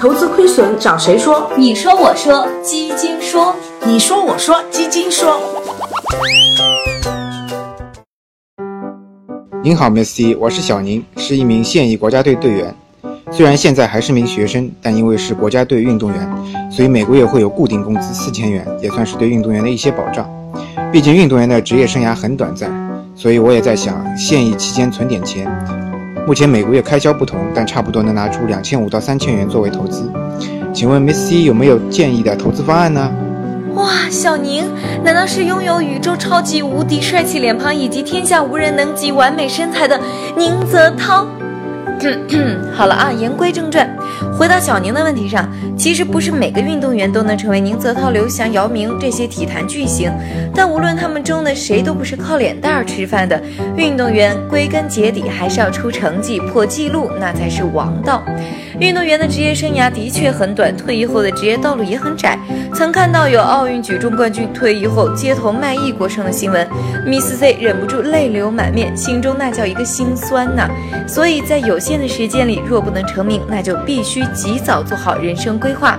投资亏损找谁说？你说我说基金说，你说我说基金说。您好，Miss C，我是小宁，是一名现役国家队队员。虽然现在还是名学生，但因为是国家队运动员，所以每个月会有固定工资四千元，也算是对运动员的一些保障。毕竟运动员的职业生涯很短暂，所以我也在想，现役期间存点钱。目前每个月开销不同，但差不多能拿出两千五到三千元作为投资。请问 Miss C 有没有建议的投资方案呢？哇，小宁，难道是拥有宇宙超级无敌帅气脸庞以及天下无人能及完美身材的宁泽涛？好了啊，言归正传，回到小宁的问题上，其实不是每个运动员都能成为宁泽涛、刘翔、姚明这些体坛巨星，但无论他们中的谁都不是靠脸蛋儿吃饭的。运动员归根结底还是要出成绩、破纪录，那才是王道。运动员的职业生涯的确很短，退役后的职业道路也很窄。曾看到有奥运举重冠军退役后街头卖艺过生的新闻，Miss C 忍不住泪流满面，心中那叫一个心酸呐。所以在有限的时间里，若不能成名，那就必须及早做好人生规划。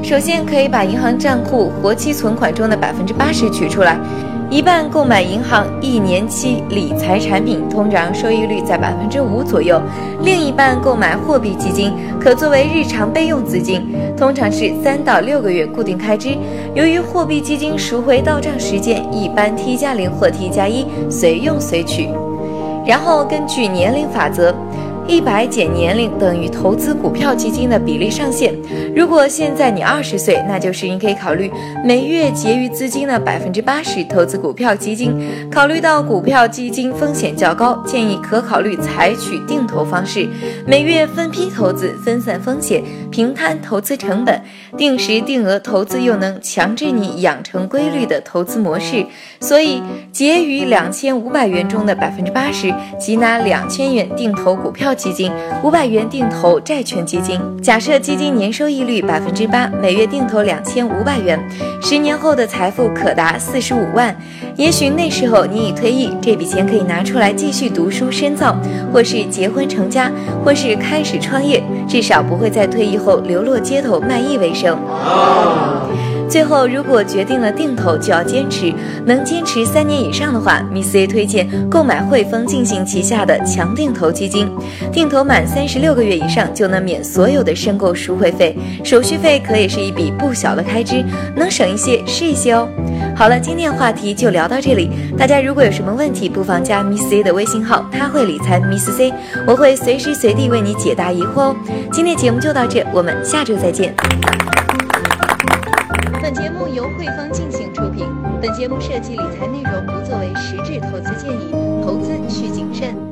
首先，可以把银行账户活期存款中的百分之八十取出来。一半购买银行一年期理财产品，通常收益率在百分之五左右；另一半购买货币基金，可作为日常备用资金，通常是三到六个月固定开支。由于货币基金赎回到账时间一般 T 加零或 T 加一，随用随取。然后根据年龄法则。一百减年龄等于投资股票基金的比例上限。如果现在你二十岁，那就是你可以考虑每月结余资金的百分之八十投资股票基金。考虑到股票基金风险较高，建议可考虑采取定投方式，每月分批投资，分散风险，平摊投资成本。定时定额投资又能强制你养成规律的投资模式。所以结余两千五百元中的百分之八十，即拿两千元定投股票。基金五百元定投债券基金，假设基金年收益率百分之八，每月定投两千五百元，十年后的财富可达四十五万。也许那时候你已退役，这笔钱可以拿出来继续读书深造，或是结婚成家，或是开始创业，至少不会在退役后流落街头卖艺为生。最后，如果决定了定投，就要坚持。能坚持三年以上的话，Miss A 推荐购买汇丰进行旗下的强定投基金。定投满三十六个月以上，就能免所有的申购赎回费，手续费可以是一笔不小的开支，能省一些是一些哦。好了，今天话题就聊到这里。大家如果有什么问题，不妨加 Miss A 的微信号，他会理财 Miss C，我会随时随地为你解答疑惑哦。今天节目就到这，我们下周再见。本节目由汇丰进行出品。本节目涉及理财内容，不作为实质投资建议，投资需谨慎。